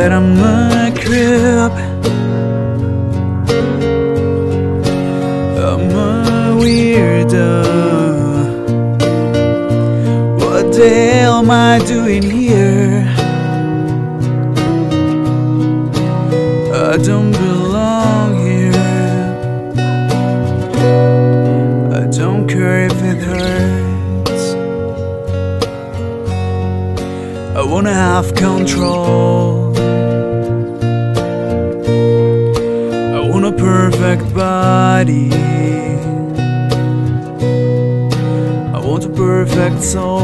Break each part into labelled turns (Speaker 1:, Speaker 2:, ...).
Speaker 1: But I'm a creep I'm a weirdo What the hell am I doing here? I don't belong here I don't care if it hurts I wanna have control. Body. I want a perfect soul.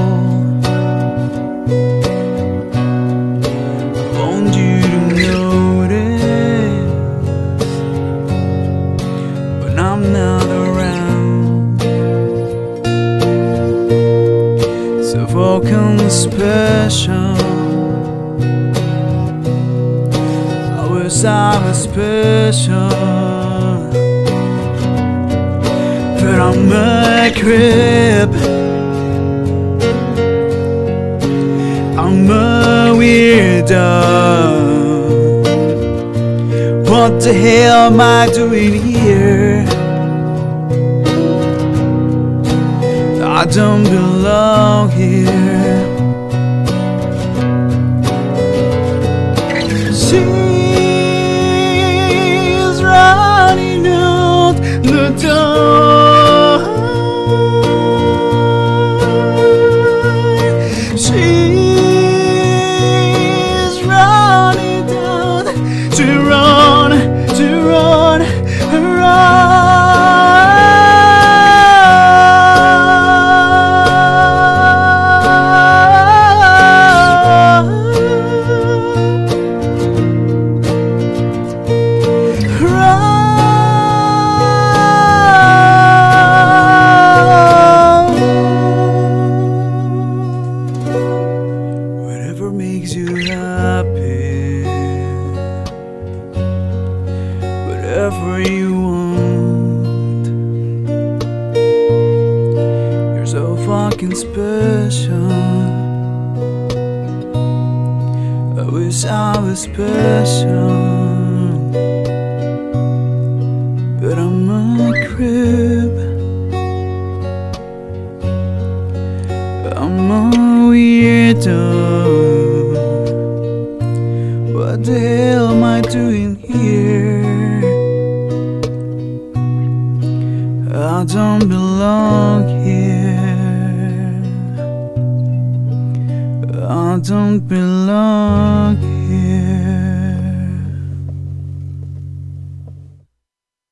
Speaker 1: I want you to notice when I'm not around. So fucking special. I wish I was special, I'm a crib. I'm a weirdo. What the hell am I doing here? I don't belong here. To run, whatever you want. You're so fucking special. I wish I was special. But I'm a crib. I'm a weirdo. What the hell am I doing don't belong here. I don't belong here.